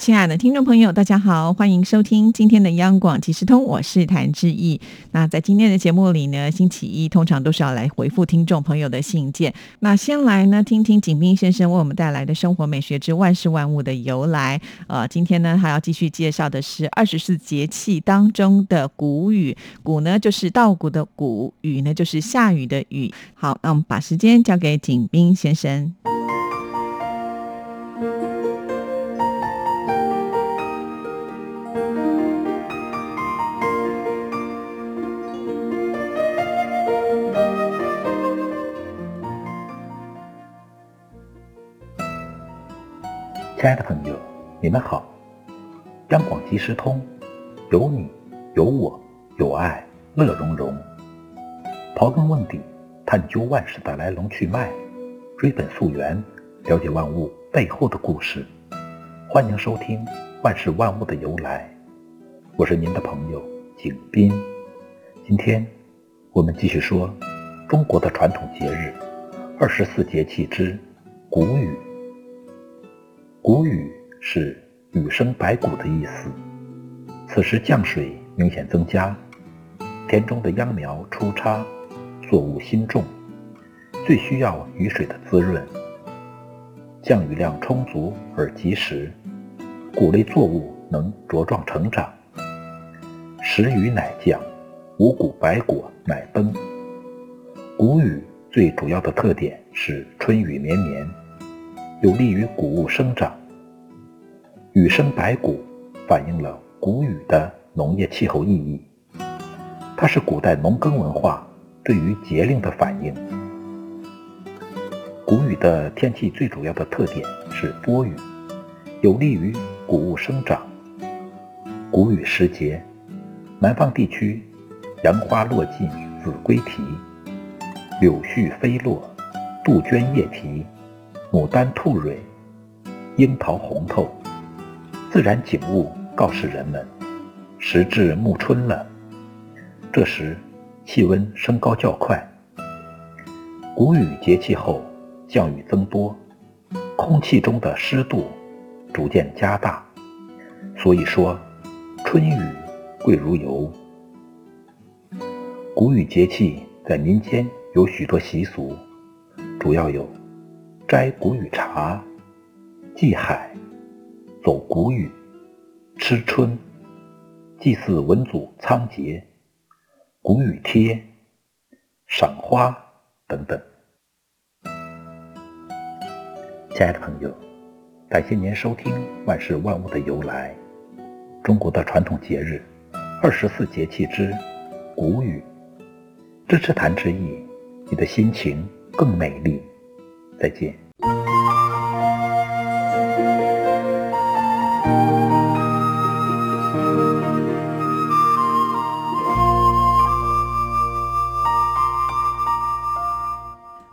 亲爱的听众朋友，大家好，欢迎收听今天的央广即时通，我是谭志毅。那在今天的节目里呢，星期一通常都是要来回复听众朋友的信件。那先来呢，听听景斌先生为我们带来的生活美学之万事万物的由来。呃，今天呢，还要继续介绍的是二十四节气当中的谷雨。谷呢，就是稻谷的谷；雨呢，就是下雨的雨。好，那我们把时间交给景斌先生。亲爱的朋友，你们好！央广即时通，有你，有我，有爱，乐融融。刨根问底，探究万事的来龙去脉，追本溯源，了解万物背后的故事。欢迎收听《万事万物的由来》，我是您的朋友景斌。今天我们继续说中国的传统节日——二十四节气之谷雨。谷雨是雨生百谷的意思。此时降水明显增加，田中的秧苗出插，作物新种，最需要雨水的滋润。降雨量充足而及时，谷类作物能茁壮成长。时雨乃降，五谷百果乃丰。谷雨最主要的特点是春雨绵绵。有利于谷物生长。雨生百谷，反映了谷雨的农业气候意义。它是古代农耕文化对于节令的反应。谷雨的天气最主要的特点是多雨，有利于谷物生长。谷雨时节，南方地区杨花落尽子规啼，柳絮飞落杜鹃叶啼。牡丹吐蕊，樱桃红透，自然景物告示人们，时至暮春了。这时气温升高较快，谷雨节气后降雨增多，空气中的湿度逐渐加大，所以说春雨贵如油。谷雨节气在民间有许多习俗，主要有。摘谷雨茶，祭海，走谷雨，吃春，祭祀文祖仓颉，谷雨贴，赏花等等。亲爱的朋友，感谢您收听《万事万物的由来》，中国的传统节日，二十四节气之谷雨。支持谭志毅，你的心情更美丽。再见。Música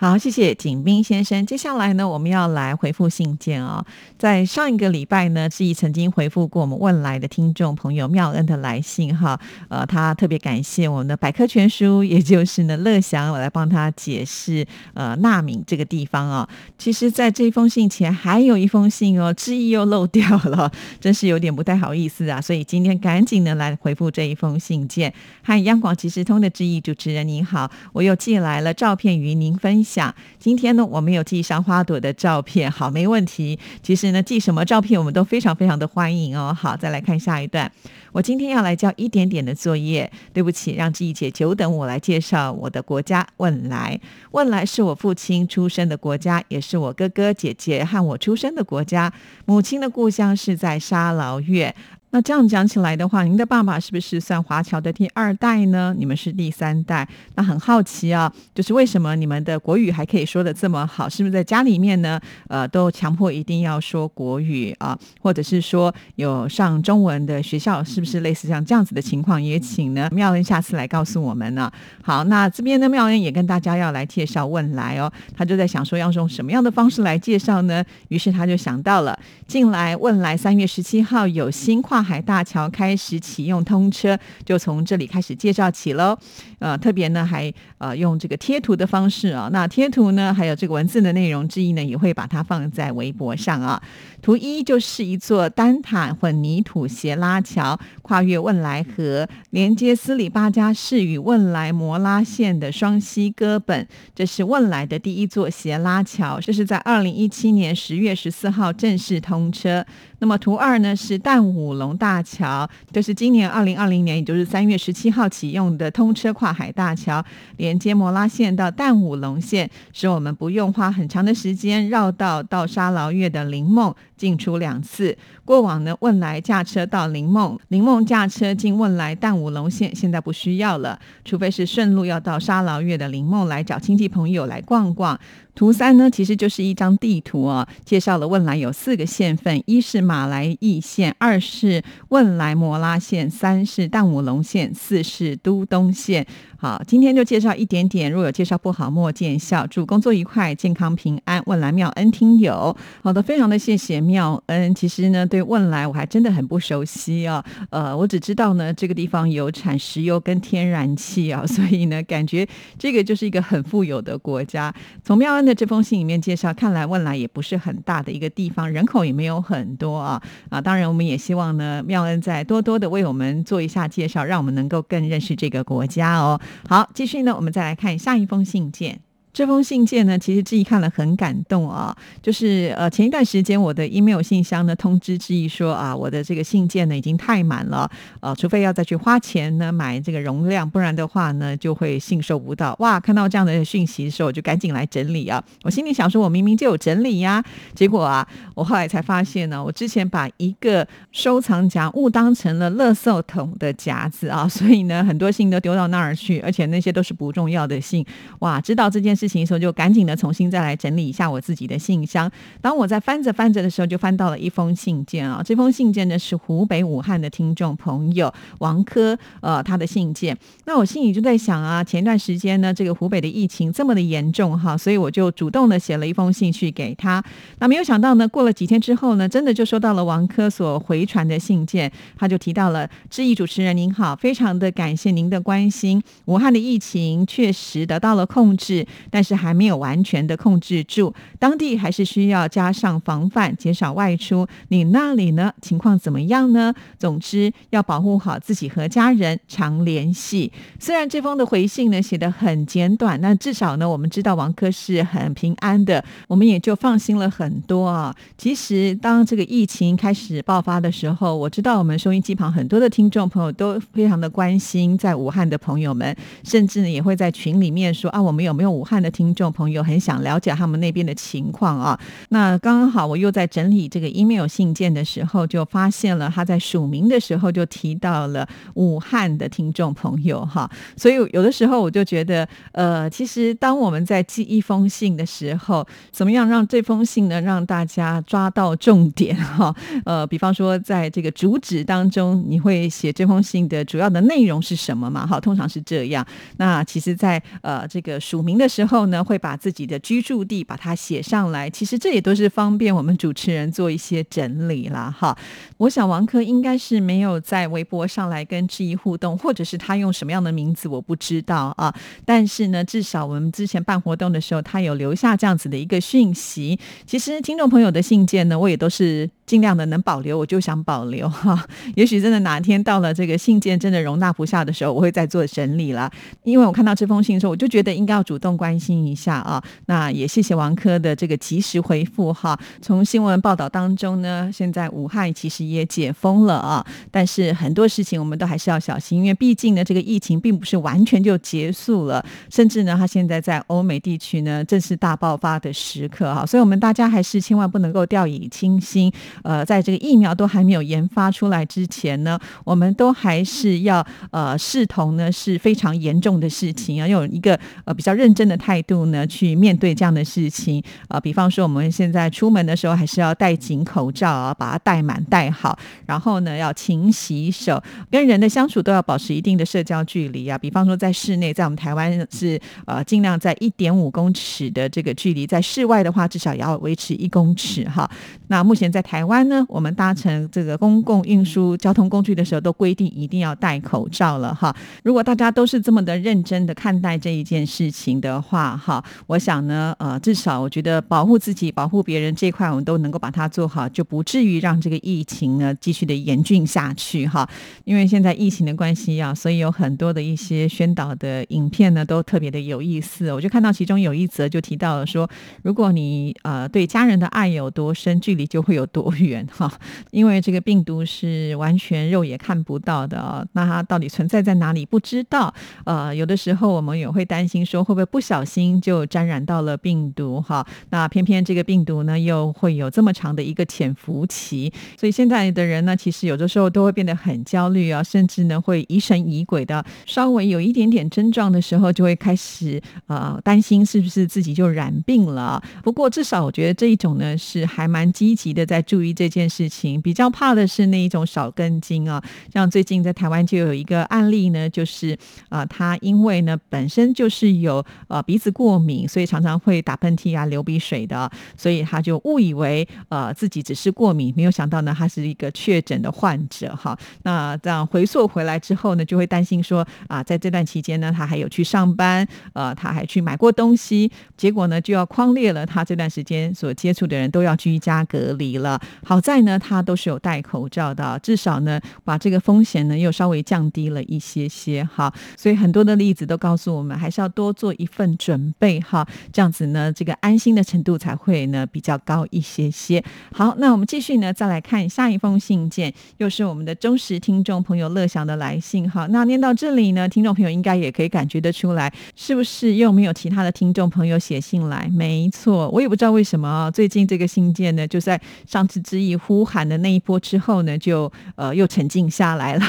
好，谢谢景斌先生。接下来呢，我们要来回复信件哦。在上一个礼拜呢，志毅曾经回复过我们问来的听众朋友妙恩的来信哈。呃，他特别感谢我们的百科全书，也就是呢乐祥，我来帮他解释呃纳敏这个地方啊。其实，在这封信前还有一封信哦，志毅又漏掉了，真是有点不太好意思啊。所以今天赶紧呢来回复这一封信件。嗨央广即时通的志毅主持人您好，我又寄来了照片与您分享。想今天呢，我们有寄上花朵的照片，好，没问题。其实呢，寄什么照片我们都非常非常的欢迎哦。好，再来看下一段。我今天要来交一点点的作业，对不起，让志毅姐久等，我来介绍我的国家汶莱。汶莱是我父亲出生的国家，也是我哥哥姐姐和我出生的国家。母亲的故乡是在沙劳越。那这样讲起来的话，您的爸爸是不是算华侨的第二代呢？你们是第三代。那很好奇啊，就是为什么你们的国语还可以说的这么好？是不是在家里面呢？呃，都强迫一定要说国语啊，或者是说有上中文的学校，是不是类似像这样子的情况？也请呢妙恩下次来告诉我们呢。好，那这边呢妙恩也跟大家要来介绍问来哦，他就在想说要用什么样的方式来介绍呢？于是他就想到了进来问来三月十七号有新跨海大桥开始启用通车，就从这里开始介绍起喽。呃，特别呢还呃用这个贴图的方式啊，那贴图呢还有这个文字的内容之一呢，也会把它放在微博上啊。图一就是一座单塔混凝土斜拉桥，跨越汶莱河，连接斯里巴加市与汶莱摩拉县的双溪哥本。这是汶莱的第一座斜拉桥，这是在二零一七年十月十四号正式通车。那么图二呢是淡武龙大桥，这是今年二零二零年，也就是三月十七号启用的通车跨海大桥，连接摩拉县到淡武龙县，使我们不用花很长的时间绕道到沙劳越的林梦。进出两次，过往呢，汶莱驾车到林梦，林梦驾车进汶莱淡武龙县，现在不需要了，除非是顺路要到沙劳越的林梦来找亲戚朋友来逛逛。图三呢，其实就是一张地图啊，介绍了汶莱有四个县份：一是马来义县，二是汶莱摩拉县，三是淡武龙县，四是都东县。好，今天就介绍一点点，若有介绍不好，莫见笑。祝工作愉快，健康平安。问来妙恩听友，好的，非常的谢谢妙恩。其实呢，对问来我还真的很不熟悉啊，呃，我只知道呢，这个地方有产石油跟天然气啊，所以呢，感觉这个就是一个很富有的国家。从妙恩的这封信里面介绍，看来问来也不是很大的一个地方，人口也没有很多啊啊。当然，我们也希望呢，妙恩再多多的为我们做一下介绍，让我们能够更认识这个国家哦。好，继续呢，我们再来看下一封信件。这封信件呢，其实志毅看了很感动啊。就是呃，前一段时间我的 email 信箱呢通知志毅说啊，我的这个信件呢已经太满了，呃，除非要再去花钱呢买这个容量，不然的话呢就会信收不到。哇，看到这样的讯息的时候，我就赶紧来整理啊。我心里想说，我明明就有整理呀，结果啊，我后来才发现呢，我之前把一个收藏夹误当成了垃圾桶的夹子啊，所以呢，很多信都丢到那儿去，而且那些都是不重要的信。哇，知道这件事事。情的时候就赶紧的重新再来整理一下我自己的信箱。当我在翻着翻着的时候，就翻到了一封信件啊。这封信件呢是湖北武汉的听众朋友王科呃他的信件。那我心里就在想啊，前段时间呢这个湖北的疫情这么的严重哈，所以我就主动的写了一封信去给他。那没有想到呢，过了几天之后呢，真的就收到了王科所回传的信件。他就提到了，致意主持人您好，非常的感谢您的关心。武汉的疫情确实得到了控制。但是还没有完全的控制住，当地还是需要加上防范，减少外出。你那里呢？情况怎么样呢？总之要保护好自己和家人，常联系。虽然这封的回信呢写得很简短，那至少呢我们知道王科是很平安的，我们也就放心了很多啊。其实当这个疫情开始爆发的时候，我知道我们收音机旁很多的听众朋友都非常的关心在武汉的朋友们，甚至呢也会在群里面说啊，我们有没有武汉？的听众朋友很想了解他们那边的情况啊，那刚刚好我又在整理这个 email 信件的时候，就发现了他在署名的时候就提到了武汉的听众朋友哈，所以有的时候我就觉得，呃，其实当我们在寄一封信的时候，怎么样让这封信呢让大家抓到重点哈？呃，比方说在这个主旨当中，你会写这封信的主要的内容是什么嘛？哈，通常是这样。那其实，在呃这个署名的时候。后呢，会把自己的居住地把它写上来。其实这也都是方便我们主持人做一些整理了哈。我想王珂应该是没有在微博上来跟志毅互动，或者是他用什么样的名字我不知道啊。但是呢，至少我们之前办活动的时候，他有留下这样子的一个讯息。其实听众朋友的信件呢，我也都是尽量的能保留，我就想保留 哈。也许真的哪天到了这个信件真的容纳不下的时候，我会再做整理了。因为我看到这封信的时候，我就觉得应该要主动关。心一下啊，那也谢谢王科的这个及时回复哈。从新闻报道当中呢，现在武汉其实也解封了啊，但是很多事情我们都还是要小心，因为毕竟呢，这个疫情并不是完全就结束了，甚至呢，它现在在欧美地区呢正是大爆发的时刻哈，所以我们大家还是千万不能够掉以轻心呃，在这个疫苗都还没有研发出来之前呢，我们都还是要呃视同呢是非常严重的事情要，用一个呃比较认真的态度呢去面对这样的事情啊。比方说我们现在出门的时候还是要戴紧口罩啊，把它戴满戴好，然后呢要勤洗手，跟人的相处都要保持一定的社交距离啊。比方说在室内，在我们台湾是呃尽量在一点五公尺的这个距离，在室外的话至少也要维持一公尺哈。那目前在台台湾呢，我们搭乘这个公共运输交通工具的时候，都规定一定要戴口罩了哈。如果大家都是这么的认真的看待这一件事情的话哈，我想呢，呃，至少我觉得保护自己、保护别人这块，我们都能够把它做好，就不至于让这个疫情呢继续的严峻下去哈。因为现在疫情的关系啊，所以有很多的一些宣导的影片呢，都特别的有意思。我就看到其中有一则就提到了说，如果你呃对家人的爱有多深，距离就会有多不远哈。因为这个病毒是完全肉眼看不到的啊，那它到底存在在哪里不知道。呃，有的时候我们也会担心说，会不会不小心就沾染到了病毒哈？那偏偏这个病毒呢，又会有这么长的一个潜伏期，所以现在的人呢，其实有的时候都会变得很焦虑啊，甚至呢会疑神疑鬼的，稍微有一点点症状的时候，就会开始呃担心是不是自己就染病了。不过至少我觉得这一种呢，是还蛮积极的在注注意这件事情。比较怕的是那一种少根筋啊，像最近在台湾就有一个案例呢，就是啊，他因为呢本身就是有呃鼻子过敏，所以常常会打喷嚏啊、流鼻水的，所以他就误以为呃自己只是过敏，没有想到呢他是一个确诊的患者哈。那这样回溯回来之后呢，就会担心说啊，在这段期间呢，他还有去上班，呃，他还去买过东西，结果呢就要框列了，他这段时间所接触的人都要居家隔离了。好在呢，他都是有戴口罩的，至少呢把这个风险呢又稍微降低了一些些哈。所以很多的例子都告诉我们，还是要多做一份准备哈，这样子呢，这个安心的程度才会呢比较高一些些。好，那我们继续呢，再来看下一封信件，又是我们的忠实听众朋友乐祥的来信哈。那念到这里呢，听众朋友应该也可以感觉得出来，是不是又没有其他的听众朋友写信来？没错，我也不知道为什么啊，最近这个信件呢，就在上次之意呼喊的那一波之后呢，就呃又沉静下来了，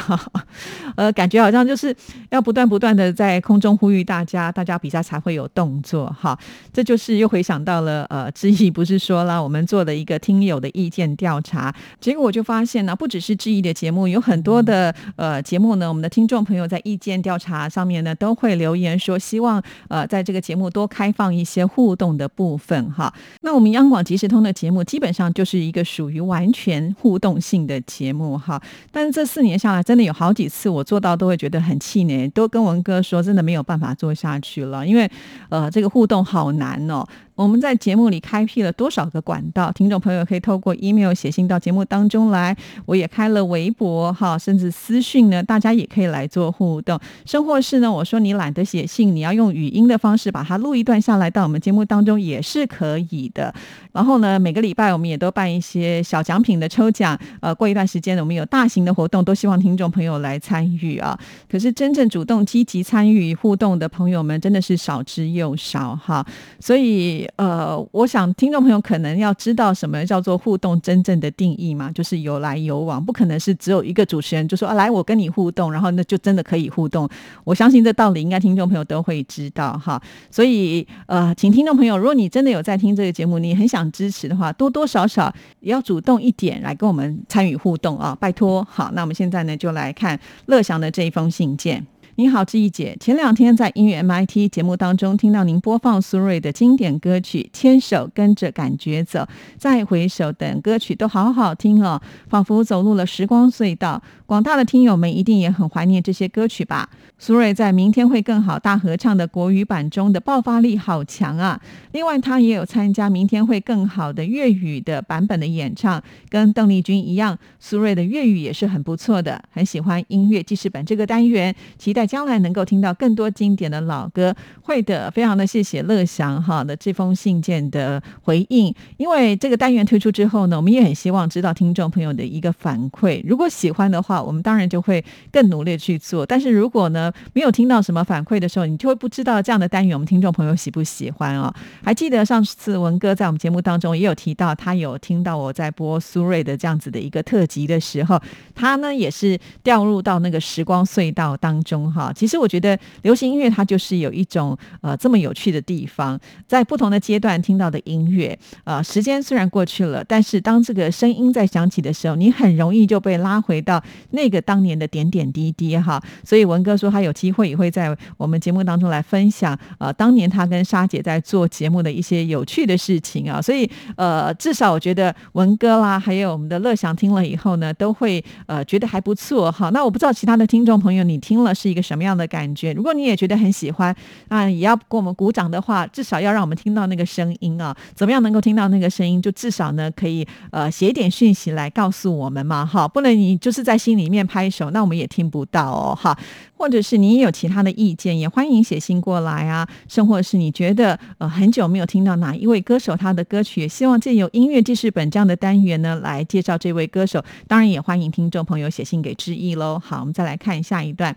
呃，感觉好像就是要不断不断的在空中呼吁大家，大家比赛才会有动作哈。这就是又回想到了呃，之意不是说了，我们做了一个听友的意见调查，结果我就发现呢，不只是之意的节目，有很多的呃节目呢，我们的听众朋友在意见调查上面呢，都会留言说希望呃在这个节目多开放一些互动的部分哈。那我们央广即时通的节目基本上就是一个属于完全互动性的节目哈，但是这四年下来，真的有好几次我做到都会觉得很气馁，都跟文哥说，真的没有办法做下去了，因为呃这个互动好难哦。我们在节目里开辟了多少个管道？听众朋友可以透过 email 写信到节目当中来。我也开了微博哈，甚至私讯呢，大家也可以来做互动。生活是呢，我说你懒得写信，你要用语音的方式把它录一段下来到我们节目当中也是可以的。然后呢，每个礼拜我们也都办一些小奖品的抽奖。呃，过一段时间呢，我们有大型的活动，都希望听众朋友来参与啊。可是真正主动积极参与互动的朋友们，真的是少之又少哈。所以。呃，我想听众朋友可能要知道什么叫做互动真正的定义嘛，就是有来有往，不可能是只有一个主持人就说啊，来我跟你互动，然后那就真的可以互动。我相信这道理应该听众朋友都会知道哈。所以呃，请听众朋友，如果你真的有在听这个节目，你很想支持的话，多多少少也要主动一点来跟我们参与互动啊，拜托。好，那我们现在呢就来看乐祥的这一封信件。你好，志毅姐。前两天在音乐 MIT 节目当中，听到您播放苏芮的经典歌曲《牵手跟着感觉走》，再回首等歌曲都好好听哦，仿佛走入了时光隧道。广大的听友们一定也很怀念这些歌曲吧？苏芮在《明天会更好》大合唱的国语版中的爆发力好强啊！另外，他也有参加《明天会更好》的粤语的版本的演唱，跟邓丽君一样，苏芮的粤语也是很不错的。很喜欢音乐记事本这个单元，期待。将来能够听到更多经典的老歌，会的，非常的谢谢乐祥哈的这封信件的回应。因为这个单元推出之后呢，我们也很希望知道听众朋友的一个反馈。如果喜欢的话，我们当然就会更努力去做。但是如果呢没有听到什么反馈的时候，你就会不知道这样的单元我们听众朋友喜不喜欢哦。还记得上次文哥在我们节目当中也有提到，他有听到我在播苏芮的这样子的一个特辑的时候，他呢也是掉入到那个时光隧道当中哈。其实我觉得流行音乐它就是有一种呃这么有趣的地方，在不同的阶段听到的音乐，呃，时间虽然过去了，但是当这个声音在响起的时候，你很容易就被拉回到那个当年的点点滴滴哈。所以文哥说他有机会也会在我们节目当中来分享，呃，当年他跟莎姐在做节目的一些有趣的事情啊。所以呃，至少我觉得文哥啦，还有我们的乐祥听了以后呢，都会呃觉得还不错哈。那我不知道其他的听众朋友你听了是一个什么样的感觉？如果你也觉得很喜欢啊，也要给我们鼓掌的话，至少要让我们听到那个声音啊。怎么样能够听到那个声音？就至少呢，可以呃写一点讯息来告诉我们嘛，哈，不能你就是在心里里面拍手，那我们也听不到哦，哈。或者是你也有其他的意见，也欢迎写信过来啊。甚或是你觉得呃很久没有听到哪一位歌手他的歌曲，也希望借由音乐记事本这样的单元呢，来介绍这位歌手。当然也欢迎听众朋友写信给志毅喽。好，我们再来看下一段。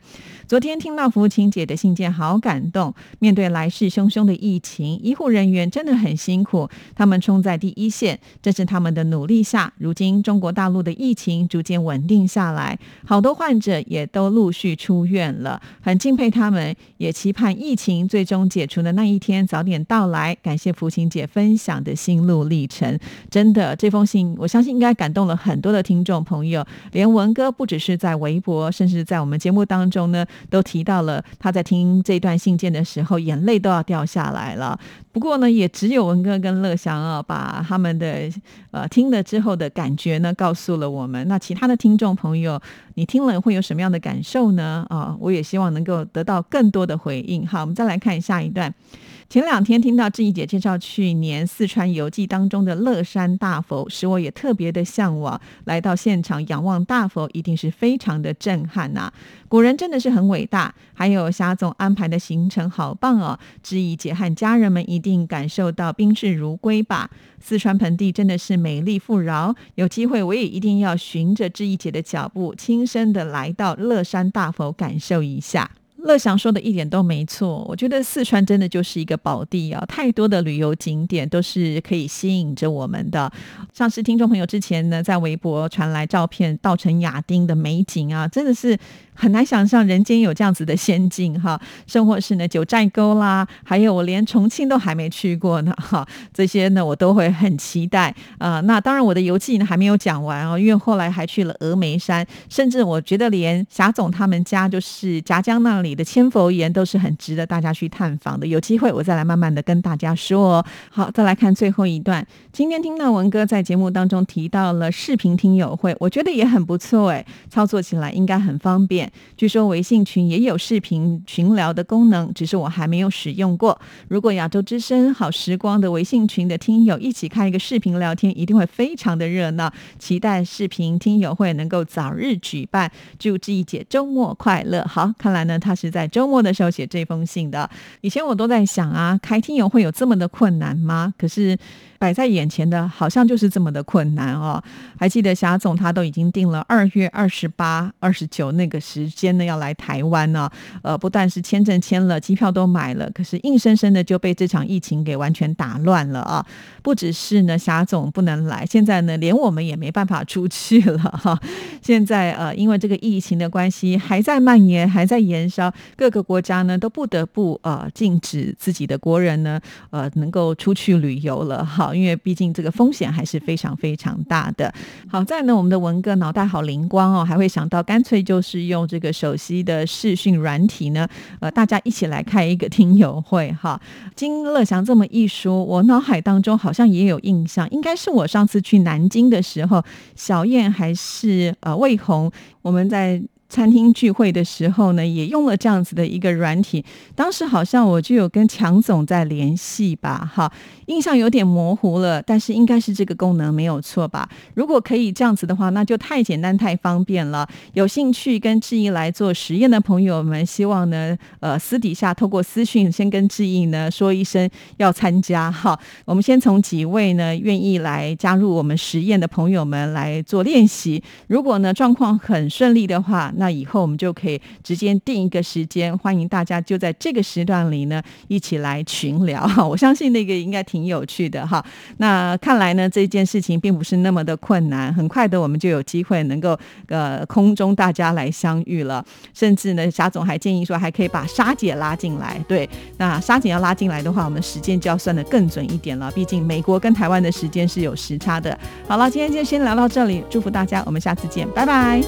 昨天听到福琴姐的信件，好感动。面对来势汹汹的疫情，医护人员真的很辛苦，他们冲在第一线，正是他们的努力下，如今中国大陆的疫情逐渐稳定下来，好多患者也都陆续出院。了，很敬佩他们，也期盼疫情最终解除的那一天早点到来。感谢福琴姐分享的心路历程，真的这封信，我相信应该感动了很多的听众朋友。连文哥不只是在微博，甚至在我们节目当中呢，都提到了他在听这段信件的时候，眼泪都要掉下来了。不过呢，也只有文哥跟乐祥啊，把他们的呃听了之后的感觉呢，告诉了我们。那其他的听众朋友，你听了会有什么样的感受呢？啊，我也希望能够得到更多的回应。好，我们再来看下一段。前两天听到志怡姐介绍去年四川游记当中的乐山大佛，使我也特别的向往。来到现场仰望大佛，一定是非常的震撼呐！古人真的是很伟大。还有霞总安排的行程好棒哦，志怡姐和家人们一定感受到宾至如归吧。四川盆地真的是美丽富饶，有机会我也一定要循着志怡姐的脚步，亲身的来到乐山大佛感受一下。乐祥说的一点都没错，我觉得四川真的就是一个宝地啊，太多的旅游景点都是可以吸引着我们的。像是听众朋友之前呢，在微博传来照片，稻城亚丁的美景啊，真的是。很难想象人间有这样子的仙境哈，甚或是呢九寨沟啦，还有我连重庆都还没去过呢哈，这些呢我都会很期待啊。那当然我的游记呢还没有讲完哦，因为后来还去了峨眉山，甚至我觉得连霞总他们家就是夹江那里的千佛岩都是很值得大家去探访的。有机会我再来慢慢的跟大家说。好，再来看最后一段。今天听到文哥在节目当中提到了视频听友会，我觉得也很不错哎，操作起来应该很方便。据说微信群也有视频群聊的功能，只是我还没有使用过。如果亚洲之声好时光的微信群的听友一起开一个视频聊天，一定会非常的热闹。期待视频听友会能够早日举办。祝志毅姐周末快乐！好，看来呢，他是是在周末的时候写这封信的。以前我都在想啊，开听友会有这么的困难吗？可是。摆在眼前的，好像就是这么的困难哦。还记得霞总他都已经定了二月二十八、二十九那个时间呢，要来台湾呢。呃，不但是签证签了，机票都买了，可是硬生生的就被这场疫情给完全打乱了啊！不只是呢，霞总不能来，现在呢，连我们也没办法出去了哈。现在呃，因为这个疫情的关系，还在蔓延，还在延烧，各个国家呢都不得不呃禁止自己的国人呢呃能够出去旅游了哈。因为毕竟这个风险还是非常非常大的。好在呢，我们的文哥脑袋好灵光哦，还会想到干脆就是用这个手机的视讯软体呢，呃，大家一起来开一个听友会哈。金乐祥这么一说，我脑海当中好像也有印象，应该是我上次去南京的时候，小燕还是呃魏红，我们在。餐厅聚会的时候呢，也用了这样子的一个软体。当时好像我就有跟强总在联系吧，哈，印象有点模糊了，但是应该是这个功能没有错吧？如果可以这样子的话，那就太简单太方便了。有兴趣跟志毅来做实验的朋友们，希望呢，呃，私底下透过私讯先跟志毅呢说一声要参加哈。我们先从几位呢愿意来加入我们实验的朋友们来做练习。如果呢状况很顺利的话，那那以后我们就可以直接定一个时间，欢迎大家就在这个时段里呢一起来群聊哈。我相信那个应该挺有趣的哈。那看来呢这件事情并不是那么的困难，很快的我们就有机会能够呃空中大家来相遇了。甚至呢霞总还建议说还可以把莎姐拉进来。对，那莎姐要拉进来的话，我们时间就要算得更准一点了。毕竟美国跟台湾的时间是有时差的。好了，今天就先聊到这里，祝福大家，我们下次见，拜拜。